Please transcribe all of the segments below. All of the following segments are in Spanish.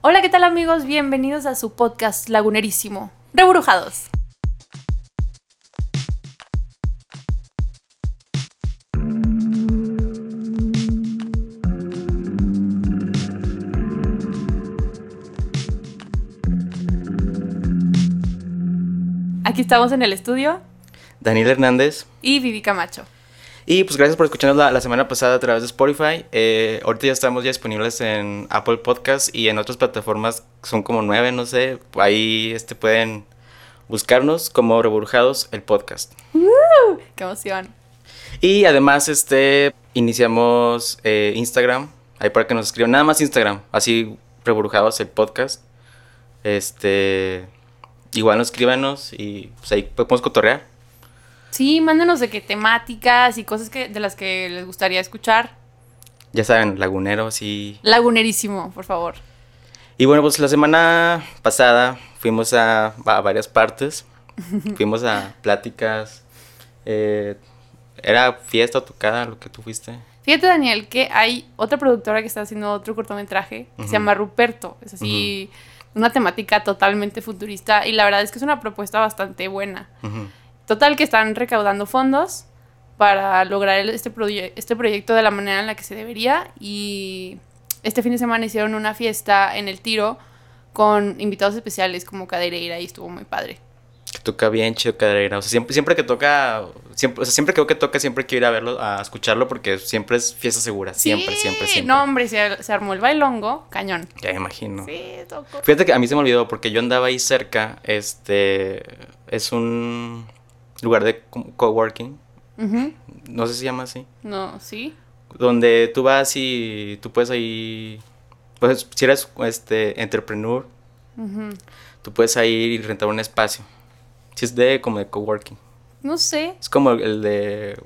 Hola, ¿qué tal amigos? Bienvenidos a su podcast lagunerísimo, Rebrujados. Aquí estamos en el estudio Daniel Hernández. y Vivi Camacho. Y pues gracias por escucharnos la, la semana pasada a través de Spotify. Eh, ahorita ya estamos ya disponibles en Apple Podcast y en otras plataformas, son como nueve, no sé. Ahí este, pueden buscarnos como Reburjados el podcast. ¡Qué emoción! Y además este iniciamos eh, Instagram, ahí para que nos escriban, nada más Instagram, así Reburjados el podcast. Este, igual nos escríbanos y pues ahí podemos cotorrear. Sí, mándenos de qué temáticas y cosas que, de las que les gustaría escuchar. Ya saben, laguneros y Lagunerísimo, por favor. Y bueno, pues la semana pasada fuimos a, a varias partes. fuimos a pláticas. eh, era fiesta o tocada lo que tú fuiste. Fíjate, Daniel, que hay otra productora que está haciendo otro cortometraje que se llama Ruperto. Es así, una temática totalmente futurista y la verdad es que es una propuesta bastante buena. Total, que están recaudando fondos para lograr este, proye- este proyecto de la manera en la que se debería y este fin de semana hicieron una fiesta en el tiro con invitados especiales como Cadereira y estuvo muy padre. Que toca bien chido Cadereira. O sea, siempre, siempre que toca, siempre, o sea, siempre que veo que toca, siempre quiero ir a verlo, a escucharlo, porque siempre es fiesta segura. Siempre, Sí, siempre, siempre. No, hombre, se, se armó el bailongo, cañón. Ya me imagino. Sí, tocó. Fíjate que a mí se me olvidó porque yo andaba ahí cerca. Este es un lugar de co- coworking. Ujú. No sé si se llama así. No, sí. donde tú vas y tú puedes ahí, pues si eres este entrepreneur, Ujú. tú puedes ahí y rentar un espacio. Si es de como de coworking. No sé. Es como el de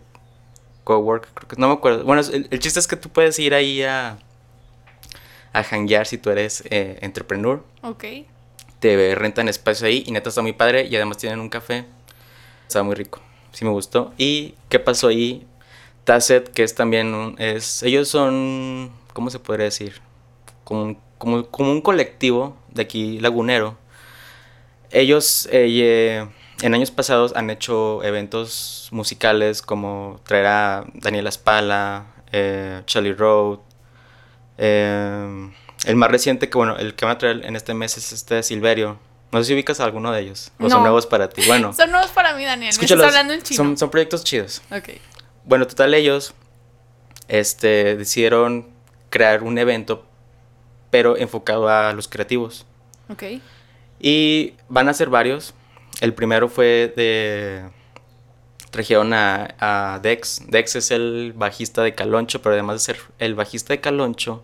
cowork, creo que no me acuerdo. Bueno, el chiste es que tú puedes ir ahí a a hanguear si tú eres eh, entrepreneur. Ok. Te rentan espacio ahí y neta está muy padre y además tienen un café. Está muy rico. Sí me gustó. ¿Y qué pasó ahí? Tasset, que es también un... Es, ellos son... ¿Cómo se podría decir? Como un, como, un colectivo de aquí lagunero. Ellos eh, en años pasados han hecho eventos musicales como traer a Daniela Spala, eh, Charlie Road. eh, el más reciente que, bueno, el que van a traer en este mes es este Silverio. No sé si ubicas a alguno de ellos. O son No. nuevos para ti. Bueno, Son nuevos para mí, Daniel. Me estás hablando en chino. Son, son proyectos chidos. Ok. Bueno, total, ellos este, decidieron crear un evento, pero enfocado a los creativos. Ok. Y van a ser varios. El primero fue de. Trajeron a, a Dex. Dex es el bajista de Caloncho, pero además de ser el bajista de Caloncho,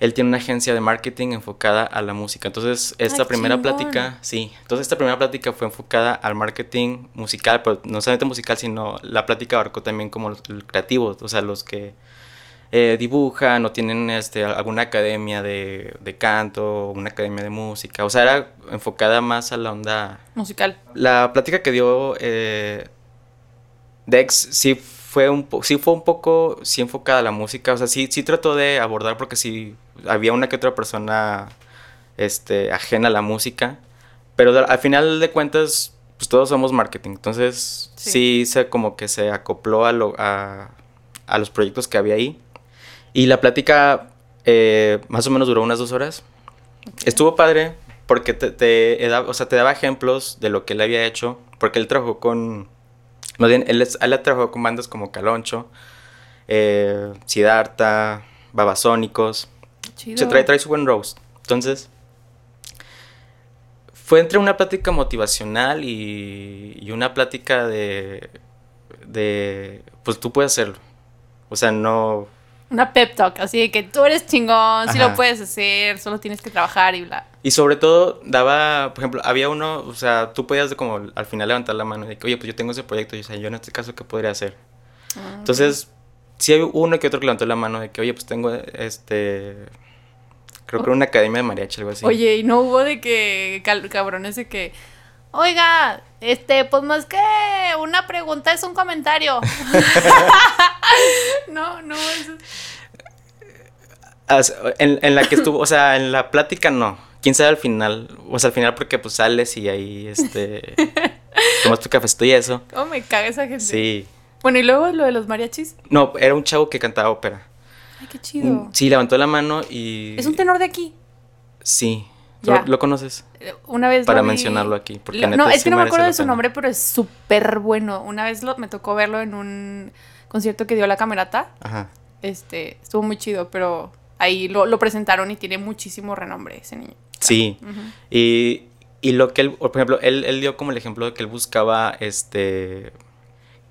él tiene una agencia de marketing enfocada a la música. Entonces, esta Ay, primera chingón. plática, sí. Entonces, esta primera plática fue enfocada al marketing musical, pero no solamente musical, sino la plática abarcó también como los, los creativos, o sea, los que eh, dibujan o tienen este, alguna academia de, de canto, una academia de música. O sea, era enfocada más a la onda. Musical. La plática que dio eh, Dex sí fue un po- sí fue un poco sí enfocada a la música. O sea, sí, sí trató de abordar porque sí había una que otra persona este, ajena a la música. Pero al final de cuentas, pues todos somos marketing. Entonces, Sí. sí, se como que se acopló a, lo, a, a los proyectos que había ahí. Y la plática eh, más o menos duró unas dos horas. Estuvo padre porque te, te o sea, te daba ejemplos de lo que él había hecho. Porque él trabajó con. Más bien, él, él trabajó con bandas como Caloncho, eh, Siddhartha, Babasónicos. Chido. Se trae, trae su buen roast. Entonces, fue entre una plática motivacional y, y una plática de, de, pues tú puedes hacerlo. O sea, no, Una pep talk, así de que tú eres chingón, sí Ajá. lo puedes hacer, solo tienes que trabajar y bla. Y sobre todo daba, por ejemplo, había uno, o sea, tú podías como al final levantar la mano y de que, oye, pues yo tengo ese proyecto, y o sea, yo en este caso, ¿qué podría hacer? Ah, Entonces, sí hay uno que otro que levantó la mano de que, oye, pues tengo este, creo que era una academia de mariachi, algo así. Oye, y no hubo de que cabrones de que, oiga, este, pues más que una pregunta es un comentario. no, no, eso. En, en la que estuvo, o sea, en la plática no. Quién sabe al final. O sea, al final porque pues sales y ahí, este... tomas tu cafecito y eso. ¿Cómo me caga esa gente? Sí. Bueno, y luego lo de los mariachis. No, era un chavo que cantaba ópera. Ay, qué chido. Sí, levantó la mano y... Es un tenor de aquí. Sí. Ya. ¿Lo, conoces? Una vez Para lo vi- mencionarlo aquí, porque Lo- no, es que no me acuerdo de su nombre, pero es súper bueno. Una vez lo- me tocó verlo en un concierto que dio la camerata. Ajá. Este, estuvo muy chido, pero ahí lo, lo presentaron y tiene muchísimo renombre ese niño. Sí. Y, y lo que él, por ejemplo, él, él dio como el ejemplo de que él buscaba, este,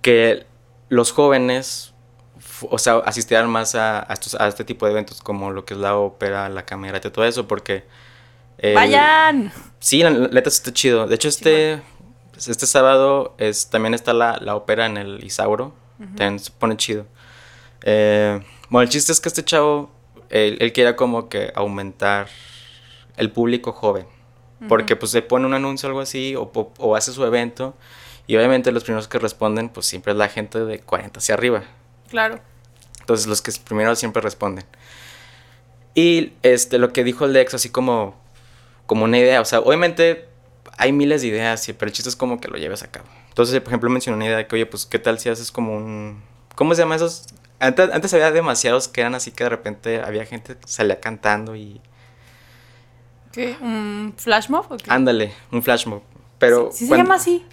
que los jóvenes, o sea, asistieran más a, a estos, a este tipo de eventos como lo que es la ópera, la camerata y todo eso, porque... él- ¡Vayan! Sí, la, neta está chido. De hecho, este, pues, este sábado es, también está la, la ópera en el Isauro. También se pone chido. Eh, bueno, el chiste es que este chavo, él, él quiere como que aumentar el público joven. Porque pues se pone un anuncio o algo así o, o- o hace su evento. Y obviamente los primeros que responden pues siempre es la gente de 40 hacia arriba. Claro. Entonces los que primero siempre responden. Y este, lo que dijo Lex, así como, como una idea, o sea, obviamente hay miles de ideas, sí, pero el chiste es como que lo lleves a cabo. Entonces, por ejemplo, mencionó una idea de que, oye, pues, ¿qué tal si haces como un... ¿Cómo se llama esos? Antes, antes había demasiados que eran así que de repente había gente que salía cantando y... ¿Qué? ¿Un flash mob o qué? Ándale, un flash mob. Pero... ¿Sí se cuando- llama así?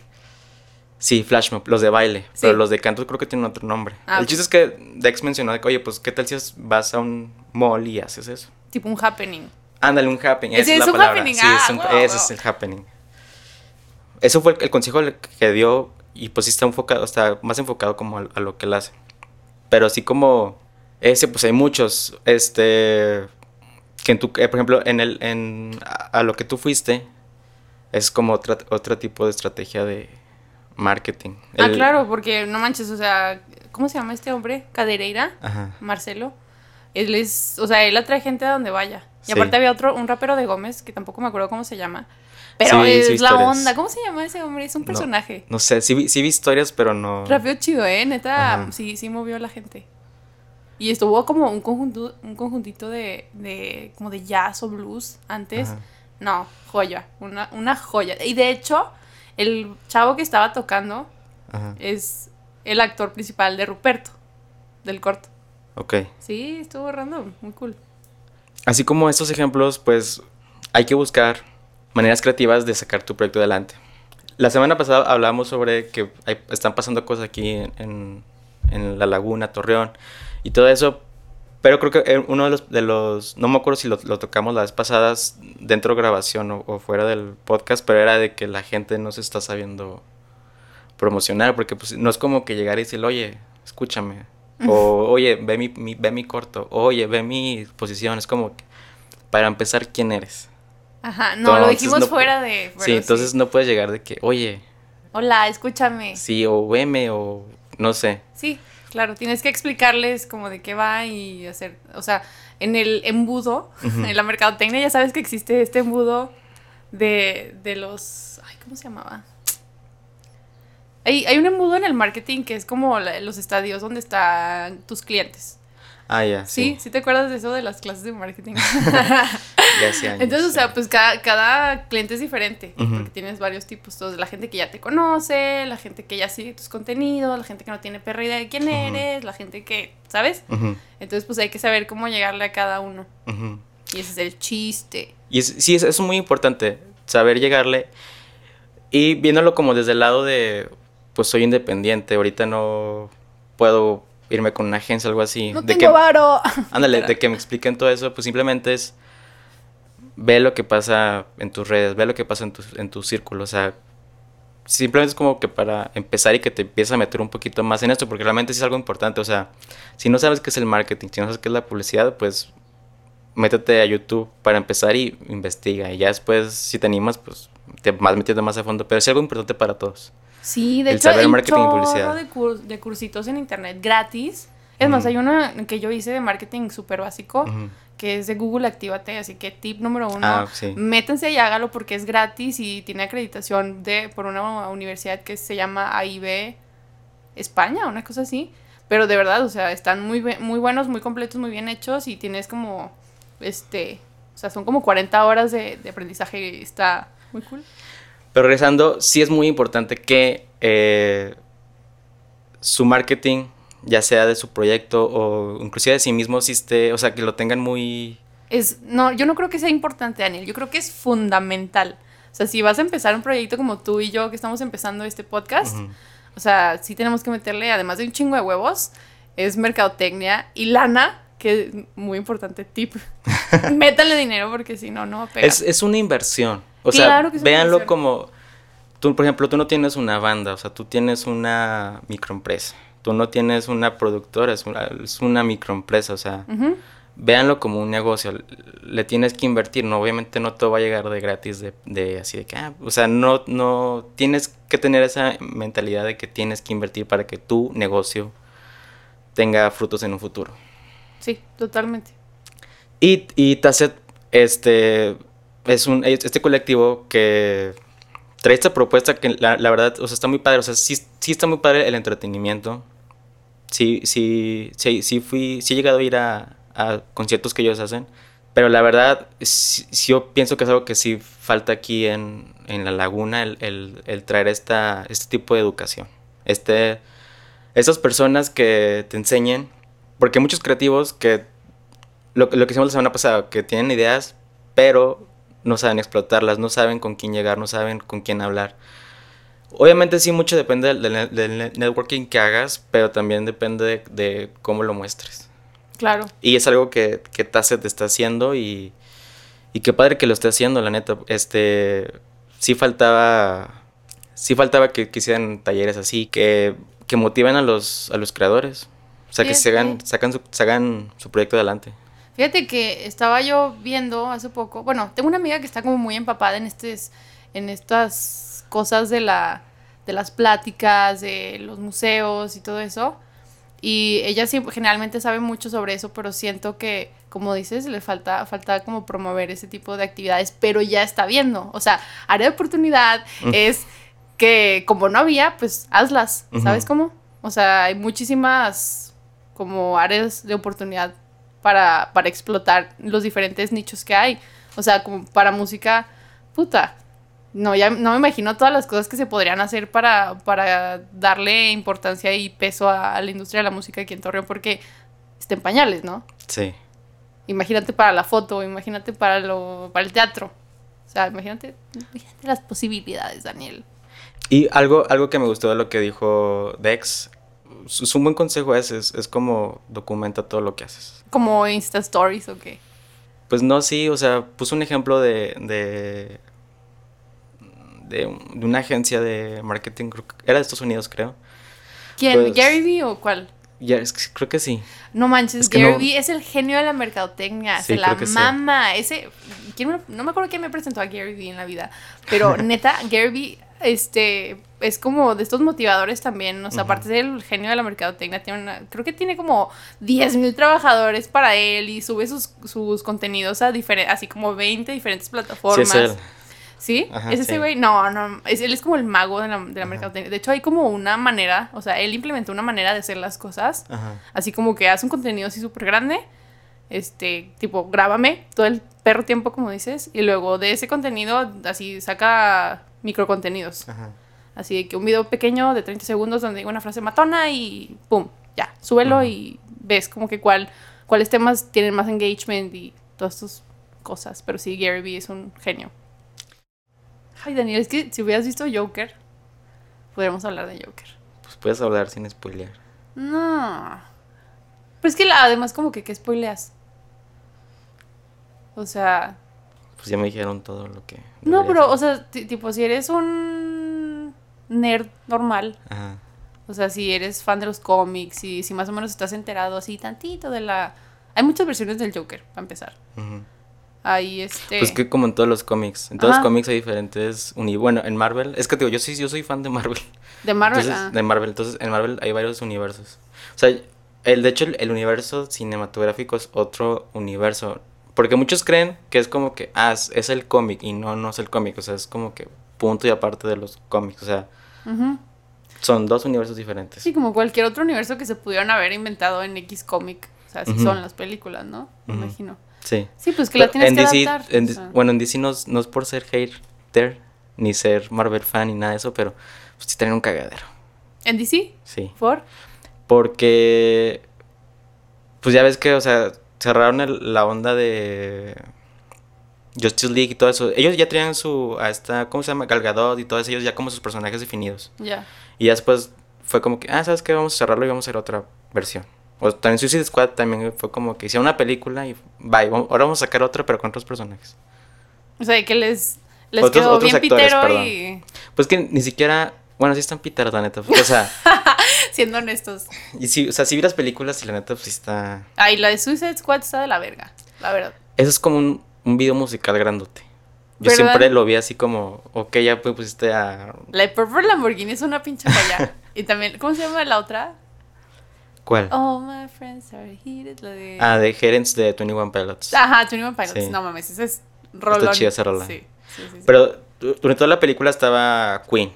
Sí, flash mob, los de baile. Sí. Pero los de canto creo que tienen otro nombre. Ah, el chiste es que Dex mencionó de que, oye, pues, ¿qué tal si vas a un mall y haces eso? Tipo un happening. Ándale, un happening. Es, es la un palabra. happening, Sí, ah, es un- huevo, ese es el happening. Eso fue el, el consejo que dio y pues sí está enfocado, está más enfocado como a, a lo que él hace. Pero así como ese, pues hay muchos, este, que en tu, eh, por ejemplo, en el, en, a, a lo que tú fuiste, es como otra, otro tipo de estrategia de marketing. Ah, El- claro, porque no manches, o sea, ¿cómo se llama este hombre? Cadereira, Ajá. Marcelo. Él es, o sea, él atrae gente a donde vaya. Y Sí. aparte había otro, un rapero de Gómez, que tampoco me acuerdo cómo se llama. Pero Sí, es sí, la historias. onda. ¿Cómo se llama ese hombre? Es un personaje. No sé, sí, vi- sí vi historias, pero no... Rapeo chido, ¿eh? Neta, Ajá. sí, sí movió a la gente. Y estuvo como un conjunto, un conjuntito de, de, como de jazz o blues antes. Ajá. No, joya, una, una joya. Y de hecho, el chavo que estaba tocando Ajá. es el actor principal de Ruperto, del corto. Ok. Sí, estuvo random, muy cool. Así como estos ejemplos, pues hay que buscar maneras creativas de sacar tu proyecto adelante. La semana pasada hablábamos sobre que hay- están pasando cosas aquí en, la laguna, Torreón y todo eso, pero creo que eh, uno de los, de los no me acuerdo si lo, tocamos las pasadas dentro de grabación o, o fuera del podcast, pero era de que la gente no se está sabiendo promocionar, porque pues no es como que llegar y decir, oye, escúchame, o oye, ve mi, mi- ve mi corto, oye, ve mi posición, es como que, para empezar, ¿quién eres? Ajá, no, lo dijimos no- fuera de... sí, entonces no puedes llegar de que, oye, Hola, escúchame. sí, o veme, o no sé. Sí, claro, tienes que explicarles como de qué va y hacer, o sea, en el embudo, en la mercadotecnia ya sabes que existe este embudo de, de los, ay, ¿cómo se llamaba? Hay, hay un embudo en el marketing que es como la- los estadios donde están tus clientes. Ah, ya, ¿Sí? sí. ¿Sí te acuerdas de eso de las clases de marketing? Ya hace años, Entonces, o sea, pues cada, cada cliente es diferente, Ujú. porque tienes varios tipos. Entonces, la gente que ya te conoce, la gente que ya sigue tus contenidos, la gente que no tiene perra idea de quién Ujú. eres, la gente que, ¿sabes? Ujú, Entonces, pues hay que saber cómo llegarle a cada uno. Y ese es el chiste. Y es- sí, es, es muy importante saber llegarle y viéndolo como desde el lado de, pues soy independiente, ahorita no puedo irme con una agencia o algo así. No de tengo que, varo. Ándale, de que me expliquen todo eso, pues simplemente es ve lo que pasa en tus redes, ve lo que pasa en tu, en tu círculo, o sea, simplemente es como que para empezar y que te empieces a meter un poquito más en esto, porque realmente sí es algo importante, o sea, si no sabes qué es el marketing, si no sabes qué es la publicidad, pues métete a YouTube para empezar y investiga, y ya después, si te animas, pues te vas metiendo más a fondo, pero es algo importante para todos. Sí, de El hecho, saber marketing y chorro publicidad. de, cur- de cursitos en internet gratis. Es más, Ujú. hay una que yo hice de marketing súper básico, que es de Google Actívate, así que tip número uno, Ah, sí. métanse y hágalo porque es gratis y tiene acreditación de por una universidad que se llama AIB España, una cosa así. Pero de verdad, o sea, están muy, muy buenos, muy completos, muy bien hechos y tienes como, este, o sea, son como 40 horas de, de aprendizaje y está muy cool. Pero regresando, sí es muy importante que eh, su marketing, ya sea de su proyecto o inclusive de sí mismo, sí esté, o sea, que lo tengan muy... Es, no, yo no creo que sea importante, Daniel, yo creo que es fundamental. O sea, si vas a empezar un proyecto como tú y yo que estamos empezando este podcast, o sea, sí tenemos que meterle, además de un chingo de huevos, es mercadotecnia y lana, que es muy importante, tip. Métanle dinero porque si no, no va a pegar. Es, es una inversión. O Claro sea, véanlo como... Tú, por ejemplo, tú no tienes una banda, o sea, tú tienes una microempresa. Tú no tienes una productora, es una, es una microempresa, o sea... Ujú. véanlo como un negocio, le tienes que invertir, no, obviamente no todo va a llegar de gratis, de, de así de que, ah, o sea, no, no, tienes que tener esa mentalidad de que tienes que invertir para que tu negocio tenga frutos en un futuro. Sí, totalmente. Y, y Tasset, este, es un, es- este colectivo que trae esta propuesta que la, la verdad, o sea, está muy padre, o sea, sí, sí está muy padre el entretenimiento, sí, sí, sí, sí fui, sí he llegado a ir a, a conciertos que ellos hacen, pero la verdad, sí, yo pienso que es algo que sí falta aquí en, en La Laguna, el, el- el traer esta, este tipo de educación, este, esas personas que te enseñen, porque hay muchos creativos que, lo, lo que hicimos la semana pasada, que tienen ideas, pero no saben explotarlas, no saben con quién llegar, no saben con quién hablar. Obviamente sí, mucho depende del, del- del net- networking que hagas, pero también depende de, de cómo lo muestres. Claro. Y es algo que, que Tasset está haciendo y, y qué padre que lo esté haciendo, la neta. Este, sí faltaba, sí faltaba que, que hicieran talleres así, que, que motiven a los, a los creadores. O sea, que se hagan, sacan su, hagan su proyecto adelante. Fíjate que estaba yo viendo hace poco, bueno, tengo una amiga que está como muy empapada en estes, en estas cosas de la, de las pláticas, de los museos y todo eso. Y ella siempre, generalmente sabe mucho sobre eso, pero siento que, como dices, le falta, falta como promover ese tipo de actividades, pero ya está viendo. O sea, área de oportunidad Mm. es que como no había, pues hazlas, ¿sabes cómo? O sea, hay muchísimas como áreas de oportunidad para, para explotar los diferentes nichos que hay. O sea, como para música, puta. No, ya no me imagino todas las cosas que se podrían hacer para, para darle importancia y peso a, a la industria de la música aquí en Torreón, porque está en pañales, ¿no? Sí. Imagínate para la foto, imagínate para, lo, para el teatro. O sea, imagínate, imagínate las posibilidades, Daniel. Y algo, algo que me gustó de lo que dijo Dex, su, su buen consejo es, es, es como documenta todo lo que haces. Como Insta Stories o qué. Pues no, sí, o sea, puso un ejemplo de, de, de, un- de una agencia de marketing, era de Estados Unidos, creo. ¿Quién? Pues- ¿Gary Vee o cuál? Ya, es que creo que sí. No manches, Es que Gary no- Vee es el genio de la mercadotecnia, Sí, se la sí. mama. Ese, ¿quién me- no me acuerdo quién me presentó a Gary Vee en la vida, pero neta, Gary Vee este, es como de estos motivadores también, o sea, Ujú. aparte del genio de la mercadotecnia, tiene una- creo que tiene como 10 mil trabajadores para él y sube sus, sus contenidos a diferentes, así como 20 diferentes Sí, plataformas. es él. ¿Sí? Ajá, ¿Es ese sí. güey? No, no, es, él es como el mago de la, de la mercadotecnia. De hecho, hay como una manera, o sea, él implementó una manera de hacer las cosas Ajá. Así como que hace un contenido así súper grande. Este, tipo, grábame todo el perro tiempo, como dices. Y luego de ese contenido, así saca micro contenidos. Ajá. Así de que un video pequeño de 30 segundos donde diga una frase matona y pum, ya, súbelo Ujú. y ves como que cuál, cuáles temas tienen más engagement y todas estas cosas. Pero sí, Gary Vee es un genio. Ay, Daniel, es que si hubieras visto Joker, podríamos hablar de Joker. Pues puedes hablar sin spoilear. No. Pero es que la- además como que, ¿qué spoileas? O sea... Pues ya me dijeron todo lo que... No, pero, o saber. sea, ti- tipo, si eres un nerd normal, Ajá. o sea, si eres fan de los cómics y si más o menos estás enterado así tantito de la... Hay muchas versiones del Joker, para empezar. Hay este... Pues que como en todos los cómics. En todos Ajá. los cómics hay diferentes uni Bueno, en Marvel. Es que te digo, yo sí, yo soy fan de Marvel. de Marvel. Entonces, ah. de Marvel. Entonces, en Marvel hay varios universos. O sea, el, de hecho, el, el universo cinematográfico es otro universo. Porque muchos creen que es como que, ah, es, es el cómic. Y no, no es el cómic. O sea, es como que punto y aparte de los cómics. O sea. Son dos universos diferentes. Sí, como cualquier otro universo que se pudieron haber inventado en X cómic. O sea, así son las películas, ¿no? Me imagino. Sí. Sí, pues que la tienes en que DC, adaptar. en o sea. bueno, en DC no, es- no es por ser hater, ni ser Marvel fan, ni nada de eso, pero pues, sí tienen un cagadero. ¿En DC? Sí. ¿For? Porque, pues ya ves que, o sea, cerraron el- la onda de Justice League y todo eso. Ellos ya tenían su, a esta, ¿cómo se llama? Gal Gadot y todos ellos ya como sus personajes definidos. Ya. Y ya después fue como que, ah, ¿sabes qué? Vamos a cerrarlo y vamos a hacer otra versión. O también Suicide Squad también fue como que hicieron una película y bye, ahora vamos a sacar otra pero con otros personajes. O sea, que les, les Otros- quedó otros bien actores, pitero y... Pues que ni siquiera, bueno, sí están piteros, la neta. O sea, Siendo honestos. y si, o sea, si vi las películas y la neta, pues sí está... Ay, la de Suicide Squad está de la verga. La verdad. Eso es como un, un video musical grandote. Yo siempre lo vi así como, ok, ya pues pusiste a... La de Purple Lamborghini es una pinche joya. y también, ¿cómo se llama la otra? ¿Cuál? Oh, my friends are heated. La de... Ah, de Gerents de 21 Pilots. Ajá, 21 Pilots. Sí. No mames, ese es rolón. chida esa rola. Sí, sí, sí. sí. Pero du- durante toda la película estaba Queen.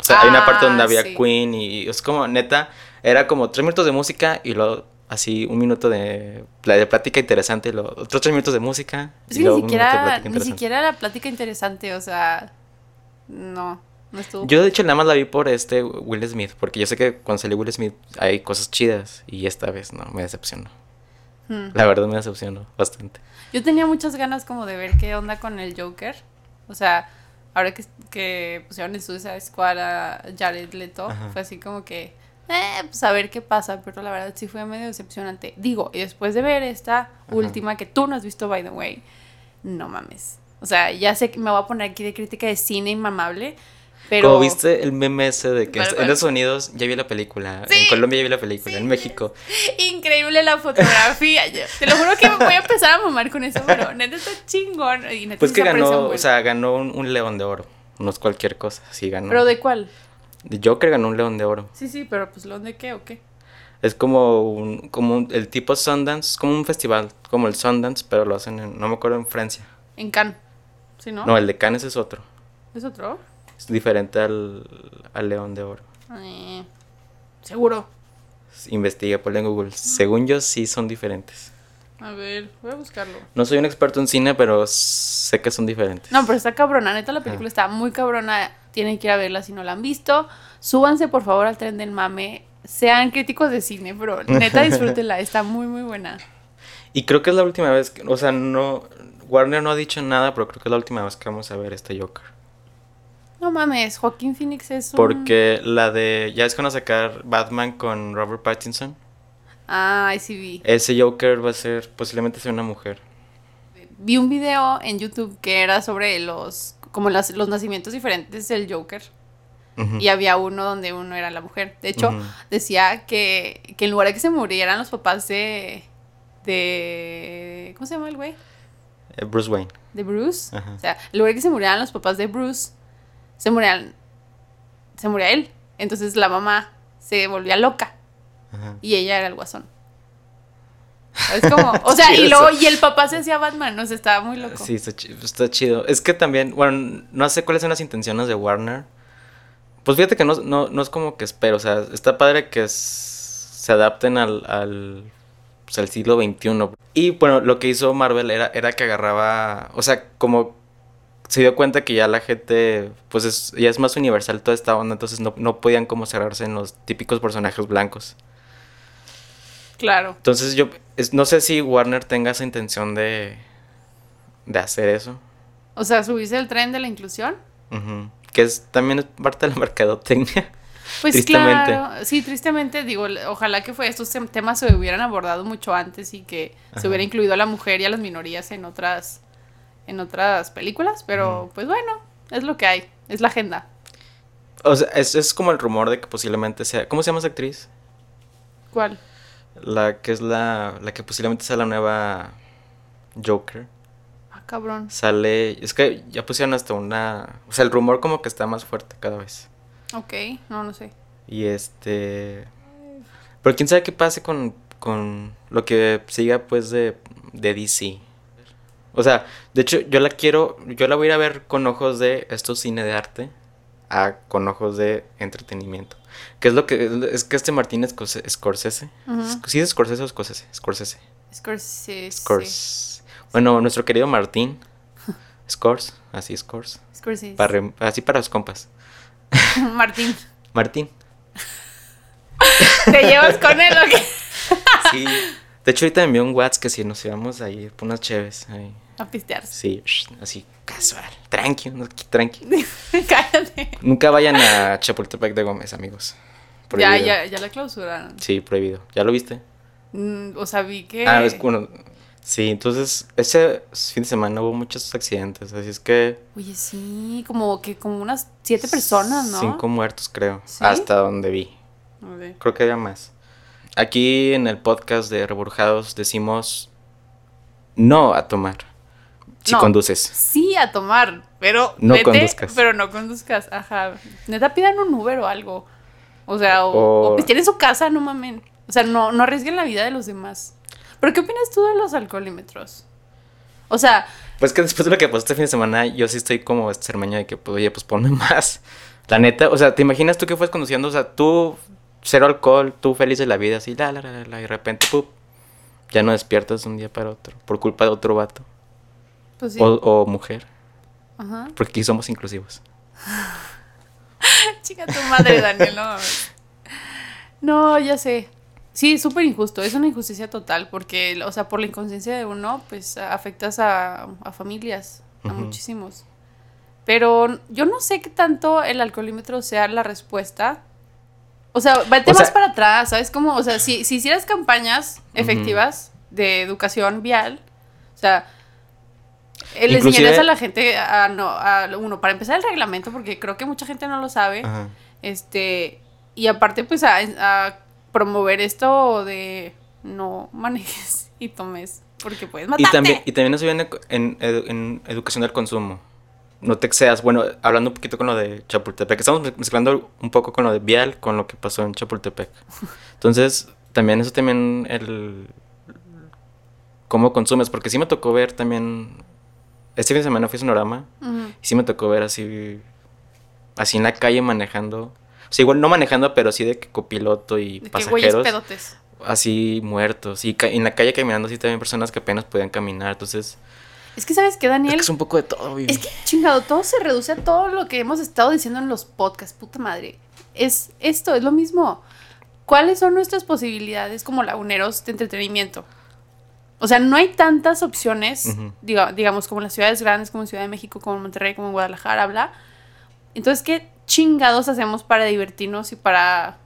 O sea, hay una parte donde Ah, había. Queen y es como, neta, era como tres minutos de música y luego así un minuto de, de plática interesante otros tres minutos de música. Es que ni siquiera, ni siquiera la plática interesante, o sea, no, no estuvo. Yo de hecho nada más la vi por este Will Smith, porque yo sé que cuando salió Will Smith hay cosas chidas y esta vez no, me decepcionó. Hmm. La verdad me decepcionó bastante. Yo tenía muchas ganas como de ver qué onda con el Joker, o sea, ahora que, que pusieron en Suicide Squad a Jared Leto, Ajá. fue así como que, eh, pues a ver qué pasa, pero la verdad sí fue medio decepcionante. Digo, y después de ver esta última que tú no has visto, by the way, no mames. O sea, ya sé que me voy a poner aquí de crítica de cine inmamable, pero... Como viste el meme ese de que ¿Cuál, en? Estados Unidos ya vi la película, Sí. en Colombia ya vi la película, Sí. en México. Increíble la fotografía. Te lo juro que me voy a empezar a mamar con eso, pero neta está chingón. Y neta Pues que ganó, o sea, ganó un, un león de oro. No es cualquier cosa, sí ganó. ¿Pero de cuál? De Joker ganó un león de oro. Sí, sí, pero pues ¿lo de qué o qué? Es como un, como un- el tipo Sundance, como un festival, como el Sundance, pero lo hacen en, no me acuerdo, en Francia. En Cannes. ¿Sí, no? No, el de Cannes es otro. ¿Es otro? Es diferente al, al león de oro. Eh, Seguro. Investiga, ponle en Google. Según yo, sí son diferentes. A ver, voy a buscarlo. No soy un experto en cine, pero sé que son diferentes. No, pero está cabrona. Neta, la película está muy cabrona. Tienen que ir a verla si no la han visto. Súbanse, por favor, al tren del mame. Sean críticos de cine, pero neta, disfrútenla. Está muy, muy buena. Y creo que es la última vez, que, o sea, no, Warner no ha dicho nada, pero creo que es la última vez que vamos a ver este Joker. No mames, Joaquín Phoenix es un... Porque la de, ya es a sacar Batman con Robert Pattinson. Ay, sí vi. Ese Joker va a ser, posiblemente sea una mujer. Vi un video en YouTube que era sobre los... Como las- los nacimientos diferentes del Joker. Y había uno donde uno era la mujer. De hecho, decía que, que en lugar de que se murieran los papás de... de ¿Cómo se llama el güey? Eh, Bruce Wayne. De Bruce. Ajá. O sea, en lugar de que se murieran los papás de Bruce, se morían... Se moría él. Entonces la mamá se volvía loca. Ajá. Y ella era el guasón. Es como... O sea, y luego... Y el papá se hacía Batman. O sea, estaba muy loco. Sí, está, está chido. Es que también, bueno, no sé cuáles son las intenciones de Warner. Pues fíjate que no, no, no es como que espero, o sea, está padre que se adapten al, al, pues, al siglo XXI. Y bueno, lo que hizo Marvel era, era que agarraba, o sea, como se dio cuenta que ya la gente, pues es, ya es más universal toda esta onda, entonces no, no podían como cerrarse en los típicos personajes blancos. Claro. Entonces yo es- no sé si Warner tenga esa intención de, de hacer eso. O sea, subirse el tren de la inclusión. Ujú. Que es también es parte de la mercadotecnia. Pues Tristemente. claro, sí, tristemente, digo, ojalá que fue estos tem- temas se hubieran abordado mucho antes y que se hubiera incluido a la mujer y a las minorías en otras en otras películas, pero pues bueno, es lo que hay, es la agenda. O sea, es, es como el rumor de que posiblemente sea. ¿Cómo se llama esa actriz? ¿Cuál? La que es la. La que posiblemente sea la nueva Joker. Ah, cabrón. Sale. Es que ya pusieron hasta una. O sea, el rumor como que está más fuerte cada vez. Ok, no, no sé. Y este. Pero quién sabe qué pase con, con lo que siga pues de, de DC. O sea, de hecho, yo la quiero. Yo la voy a ir a ver con ojos de esto es cine de arte. A, con ojos de entretenimiento. ¿Qué es lo que es que este Martín Scorsese? Scorsese? ¿Sí es Scorsese o Scorsese? Scorsese. Scorsese. Scors. Bueno, nuestro querido Martín Scors, así Scors. Scorsese. Para, así para los compas. Martín. Martín. ¿Te llevas con él o qué? Sí. De hecho, ahorita me envió un WhatsApp que si nos íbamos a ir por unas chéves. Ahí. A pistear. Sí, así, casual. Tranqui, tranqui. Cállate. Nunca vayan a Chapultepec de Gómez, amigos. Ya, Prohibido. ya, ya la clausuraron. Sí, prohibido. ¿Ya lo viste? Mm, o sea, vi que. Ah, es bueno. Sí, entonces, ese fin de semana hubo muchos accidentes, así es que... Oye, sí, como que como unas siete personas, ¿no? Cinco muertos, creo. ¿Sí? Hasta donde vi. Ver. Creo que había más. Aquí en el podcast de Reburjados decimos no a tomar. Si No. conduces. Sí, a tomar, pero No vete, conduzcas. pero no conduzcas, ajá. Neta pidan un Uber o algo. O sea, o, O- o pistear en su casa, no mamen. O sea, no, no arriesguen la vida de los demás. ¿Pero qué opinas tú de los alcoholímetros? O sea, Pues que después de lo que pasó este fin de semana, yo sí estoy como cermeño de que, pues, oye, pues ponme más. La neta, o sea, ¿te imaginas tú que fues conduciendo? O sea, tú, cero alcohol, tú feliz de la vida, así, la, la, la, la, y de repente, ¡pup! Ya no despiertas de un día para otro, por culpa de otro vato. pues sí. O, o mujer, Ajá. porque aquí somos inclusivos. Chica tu madre, Daniel, no. No, ya sé. Sí, súper injusto. Es una injusticia total porque, o sea, por la inconsciencia de uno, pues afectas a, a familias, a muchísimos. Pero yo no sé qué tanto el alcoholímetro sea la respuesta. O sea, vete O sea- más para atrás, ¿sabes? Como, o sea, si, si hicieras campañas efectivas de educación vial, o sea, eh, le enseñarías a la gente a, no, a uno, para empezar el reglamento, porque creo que mucha gente no lo sabe, Ajá. este, y aparte, pues, a, a promover esto de no manejes y tomes, porque puedes Y matarte. también, y también viene en, edu- en educación del consumo. No te excedas. Bueno, hablando un poquito con lo de Chapultepec. Estamos mez- mezclando un poco con lo de Vial, con lo que pasó en Chapultepec. Entonces, también eso también el... Cómo consumes, porque sí me tocó ver también... Este fin de semana fui a Sonorama y sí me tocó ver así... Así en la calle manejando. O sea, igual no manejando, pero sí de que copiloto y De que pasajeros pedotes. así muertos. Y en la calle caminando así también personas que apenas podían caminar. Entonces, Es que, ¿sabes qué, es Daniel? que es un poco de todo, güey. Es que, chingado, todo se reduce a todo lo que hemos estado diciendo en los podcasts, puta madre. Es esto, es lo mismo. ¿Cuáles son nuestras posibilidades como laguneros de entretenimiento? O sea, no hay tantas opciones, diga- digamos, como en las ciudades grandes, como en Ciudad de México, como en Monterrey, como en Guadalajara, bla. Entonces, ¿qué chingados hacemos para divertirnos y para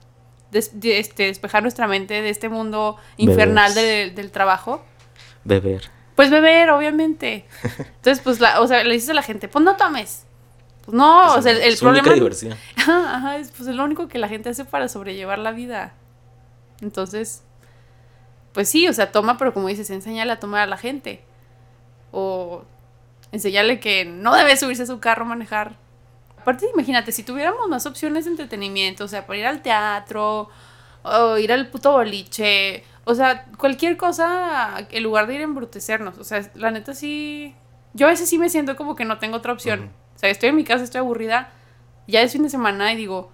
des- de- este, despejar nuestra mente de este mundo infernal del trabajo? Beber. Pues beber, obviamente. Entonces, pues, la, o sea, le dices a la gente, pues no tomes. Pues no, Pues, o sea, el, el su única problema. diversión. Ajá, ajá, es pues es lo único que la gente hace para sobrellevar la vida. Entonces, pues sí, o sea, toma, pero como dices, enséñale a tomar a la gente. O enséñale que no debe subirse a su carro a manejar. Aparte, imagínate, si tuviéramos más opciones de entretenimiento, o sea, para ir al teatro, o ir al puto boliche, o sea, cualquier cosa en lugar de ir a embrutecernos. O sea, la neta sí. Yo a veces sí me siento como que no tengo otra opción. O sea, estoy en mi casa, estoy aburrida, ya es fin de semana y digo,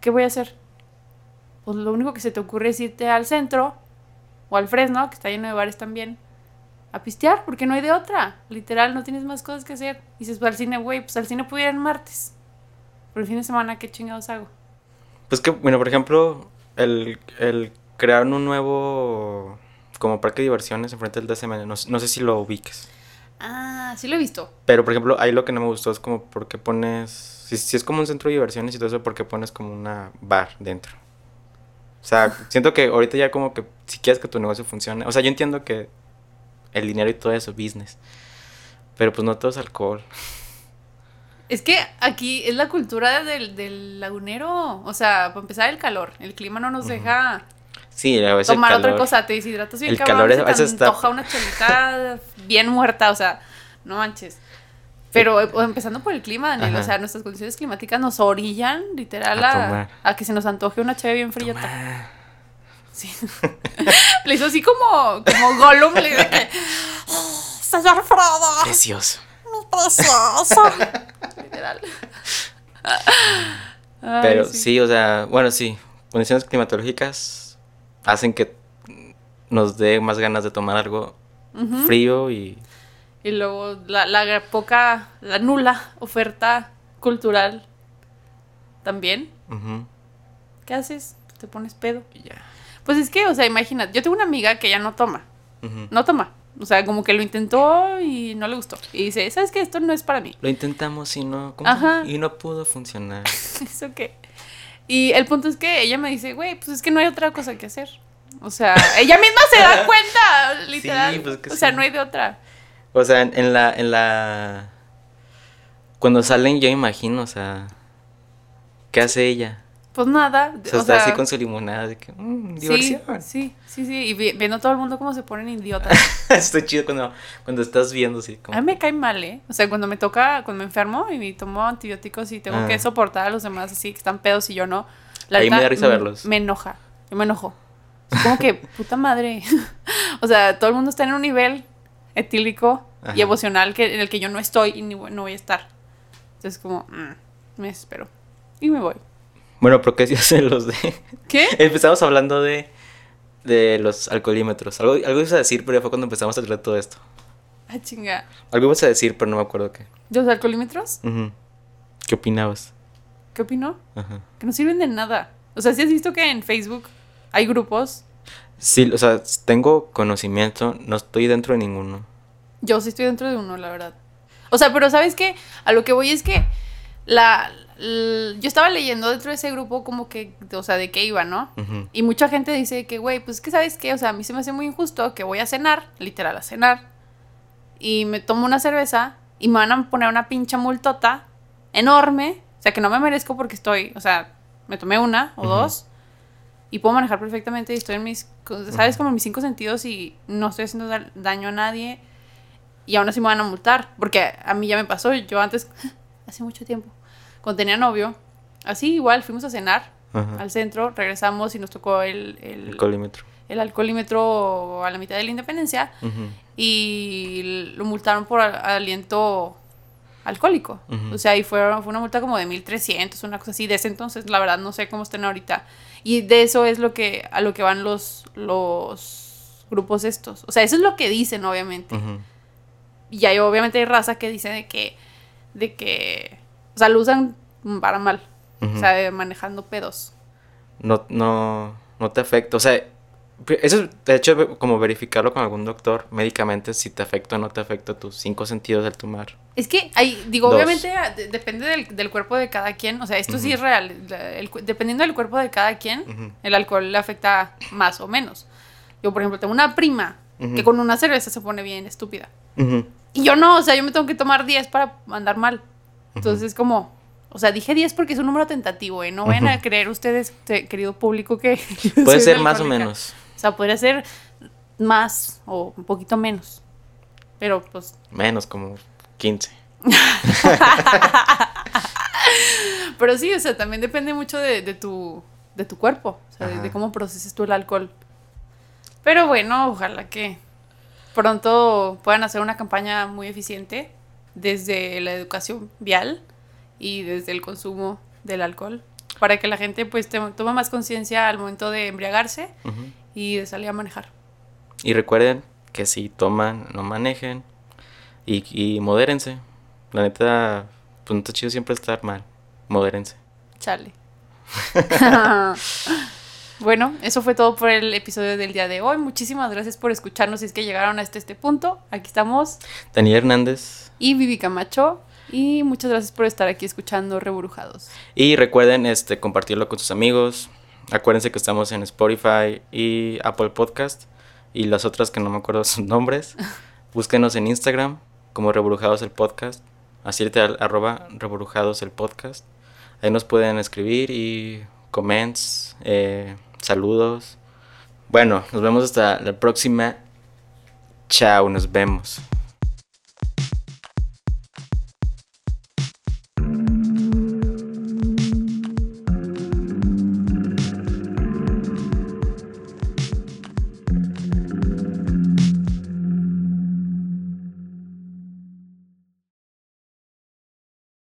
¿qué voy a hacer? Pues lo único que se te ocurre es irte al centro o al Fresno, que está lleno de bares también, a pistear, porque no hay de otra. Literal, no tienes más cosas que hacer. Dices, pues al cine, güey, pues al cine pudiera el martes. Pero el fin de semana, ¿qué chingados hago? Pues que, bueno, por ejemplo, el, el crear un nuevo como parque de diversiones enfrente del DSM, no, no sé si lo ubiques. Ah, sí lo he visto. Pero, por ejemplo, ahí lo que no me gustó es como porque pones... Si, si es como un centro de diversiones y todo eso, porque pones como una bar dentro. O sea, siento que ahorita ya como que si quieres que tu negocio funcione... O sea, yo entiendo que el dinero y todo eso, business. Pero pues no todo es alcohol. Es que aquí es la cultura del, del lagunero. O sea, para empezar, el calor. El clima no nos deja Sí, a veces el tomar otra cosa. Te deshidratas bien El cabrón. calor se a te está- antoja una chelita bien muerta. O sea, no manches. Pero eh, empezando por el clima, Daniel. Ajá. O sea, nuestras condiciones climáticas nos orillan, literal, A a, tomar. a que se nos antoje una cheve bien fría. Ah, Sí. le hizo así como, como Gollum. Le dice que... Señor Frodo, Precioso. mi precioso. Literal. Ay, Pero sí. o sea, bueno, sí, condiciones climatológicas hacen que nos dé más ganas de tomar algo frío y Y luego la, la poca, la nula oferta cultural también. ujú, ¿Qué haces? Te pones pedo. y ya. Pues es que, o sea, imagínate, yo tengo una amiga que ya no toma, no toma. O sea, como que lo intentó y no le gustó. Y dice, ¿sabes qué? Esto no es para mí. Lo intentamos y no. Ajá. y no pudo funcionar. ¿Eso qué? Y el punto es que ella me dice, güey, pues es que no hay otra cosa que hacer. O sea, ella misma se da cuenta, literal. pues que o sea, sí. no hay de otra. O sea, en, en la, en la... Cuando salen yo imagino, o sea... ¿Qué hace ella? Pues nada. O sea, o está así con su limonada de que... mm, sí, diversión. sí, sí, sí. Y vi- viendo a todo el mundo cómo se ponen idiotas. está chido cuando, cuando estás viendo así como... A mí me cae mal, ¿eh? O sea, cuando me toca, cuando me enfermo y tomo antibióticos y tengo Ah. que soportar a los demás así que están pedos y yo no. Ahí me da risa verlos. Me enoja. Yo me enojo. Como que, puta madre. o sea, todo el mundo está en un nivel etílico Ajá. y emocional que, en el que yo no estoy y ni no voy a estar. Entonces, como, mm, me espero. Y me voy. Bueno, pero ¿qué se hacen los de...? ¿Qué? Empezamos hablando de... De los alcoholímetros. Algo, algo ibas a decir, pero ya fue cuando empezamos a hablar de todo esto. Ah, chinga. Algo ibas a decir, pero no me acuerdo qué. ¿De los alcoholímetros? Ujú. ¿Qué opinabas? ¿Qué opinó? Ajá. Que no sirven de nada. O sea, si has visto que en Facebook hay grupos. Sí, o sea, tengo conocimiento, no estoy dentro de ninguno. Yo sí estoy dentro de uno, la verdad. O sea, pero ¿sabes qué? A lo que voy es que la, yo estaba leyendo dentro de ese grupo como que, o sea, de qué iba, ¿no? Y mucha gente dice que, güey, pues que sabes qué, o sea, a mí se me hace muy injusto que voy a cenar, literal a cenar, y me tomo una cerveza y me van a poner una pincha multota enorme, o sea, que no me merezco porque estoy, o sea, me tomé una o Ujú. dos y puedo manejar perfectamente y estoy en mis, sabes, como en mis cinco sentidos y no estoy haciendo da- daño a nadie y aún así me van a multar, porque a mí ya me pasó, yo antes, hace mucho tiempo, cuando tenía novio, así igual fuimos a cenar Ajá. al centro, regresamos y nos tocó el, el, Alcoholímetro. el alcoholímetro a la mitad de la independencia y lo multaron por al- aliento alcohólico. O sea, y fue, fue una multa como de 1300, una cosa así. De ese entonces, la verdad, no sé cómo estén ahorita. Y de eso es lo que, a lo que van los, los grupos estos. O sea, eso es lo que dicen, obviamente. Y hay, obviamente, hay raza que dice de que, de que, o sea, lo usan para mal. O sea, de manejando pedos. no, no, no te afecta. O sea, eso de hecho como verificarlo con algún doctor médicamente si te afecta o no te afecta tus cinco sentidos al tomar. Es que hay, digo, Dos. obviamente a- de- depende del, del cuerpo de cada quien, o sea, esto sí es real, el dependiendo del cuerpo de cada quien, el alcohol le afecta más o menos. Yo, por ejemplo, tengo una prima que con una cerveza se pone bien estúpida. Y yo no, o sea, yo me tengo que tomar 10 para andar mal. Entonces, es como, o sea, dije 10 porque es un número tentativo, ¿eh? No vayan a Ujú. creer ustedes, te- querido público, que... Puede ser más o menos. O sea, podría ser más o un poquito menos. Pero, pues, Menos como 15. Pero sí, o sea, también depende mucho de, de tu, de tu cuerpo, o sea, de, de cómo proceses tú el alcohol. Pero bueno, ojalá que pronto puedan hacer una campaña muy eficiente desde la educación vial y desde el consumo del alcohol para que la gente pues tome más conciencia al momento de embriagarse y de salir a manejar. Y recuerden que si toman, no manejen. Y, y modérense. La neta, pues no está chido siempre estar mal. Modérense. Chale. bueno, eso fue todo por el episodio del día de hoy. Muchísimas gracias por escucharnos si es que llegaron hasta este punto. Aquí estamos. Daniel Hernández. Y Vivi Camacho. Y muchas gracias por estar aquí escuchando Reburujados. Y recuerden este, compartirlo con sus amigos. Acuérdense que estamos en Spotify y Apple Podcast. Y las otras que no me acuerdo sus nombres. Búsquenos en Instagram como Reburujados el Podcast. Así al arroba Reburujados el Podcast. Ahí nos pueden escribir y comments, eh, saludos. Bueno, nos vemos hasta la próxima. Chao, nos vemos.